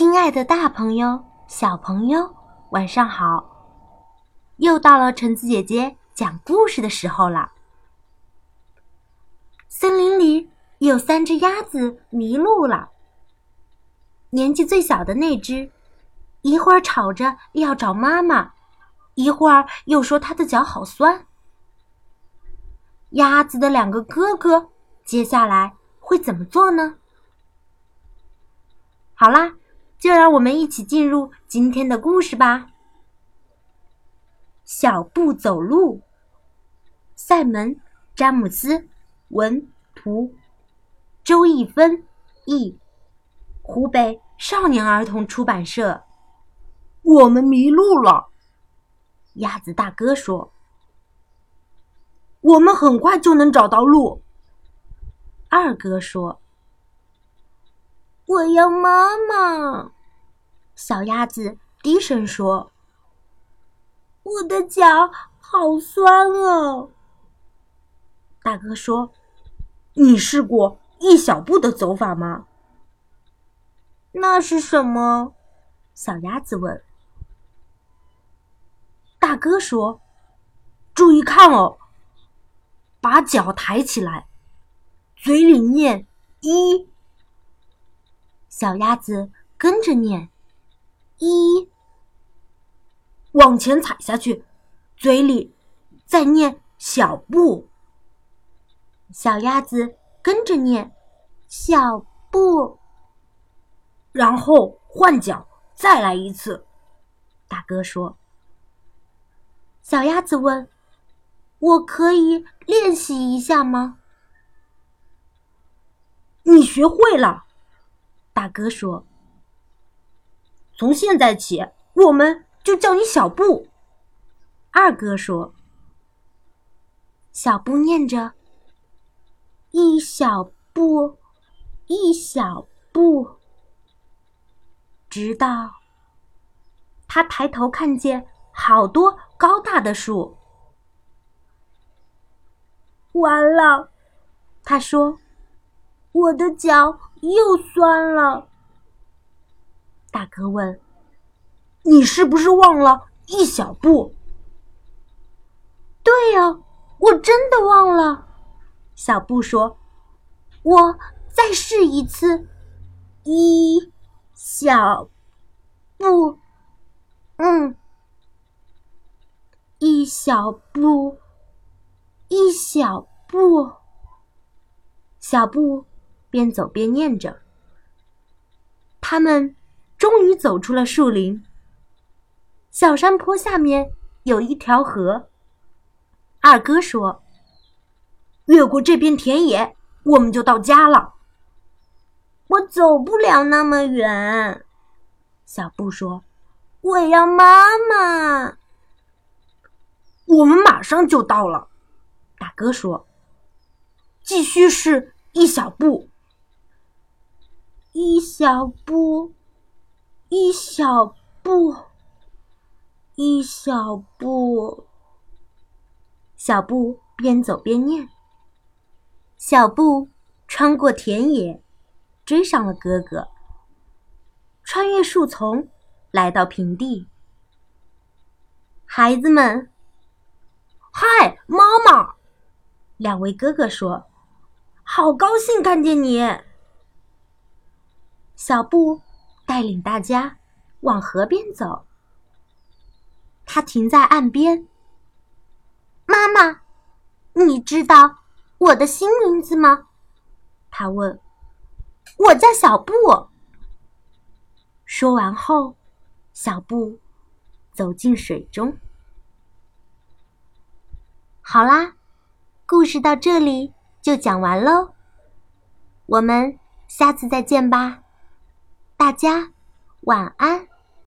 亲爱的，大朋友、小朋友，晚上好！又到了橙子姐姐讲故事的时候了。森林里有三只鸭子迷路了。年纪最小的那只，一会儿吵着要找妈妈，一会儿又说它的脚好酸。鸭子的两个哥哥，接下来会怎么做呢？好啦。就让我们一起进入今天的故事吧。小步走路，塞门·詹姆斯文图，周一芬译，湖北少年儿童出版社。我们迷路了，鸭子大哥说。我们很快就能找到路，二哥说。我要妈妈。小鸭子低声说：“我的脚好酸哦。”大哥说：“你试过一小步的走法吗？”“那是什么？”小鸭子问。大哥说：“注意看哦，把脚抬起来，嘴里念一。”小鸭子跟着念：“一，往前踩下去，嘴里再念小步。”小鸭子跟着念：“小步。”然后换脚再来一次。大哥说：“小鸭子问，我可以练习一下吗？”你学会了。大哥说：“从现在起，我们就叫你小布。”二哥说：“小布念着，一小步，一小步，直到他抬头看见好多高大的树。完了，他说。”我的脚又酸了。大哥问：“你是不是忘了一小步？”“对呀，我真的忘了。”小布说：“我再试一次，一小步，嗯，一小步，一小步，小布。”边走边念着，他们终于走出了树林。小山坡下面有一条河。二哥说：“越过这片田野，我们就到家了。”我走不了那么远，小布说：“我要妈妈。”我们马上就到了，大哥说：“继续是一小步。”一小步，一小步，一小步。小步边走边念。小步穿过田野，追上了哥哥。穿越树丛，来到平地。孩子们，嗨，妈妈！两位哥哥说：“好高兴看见你。”小布带领大家往河边走。他停在岸边。妈妈，你知道我的新名字吗？他问。我叫小布。说完后，小布走进水中。好啦，故事到这里就讲完喽。我们下次再见吧。大家晚安。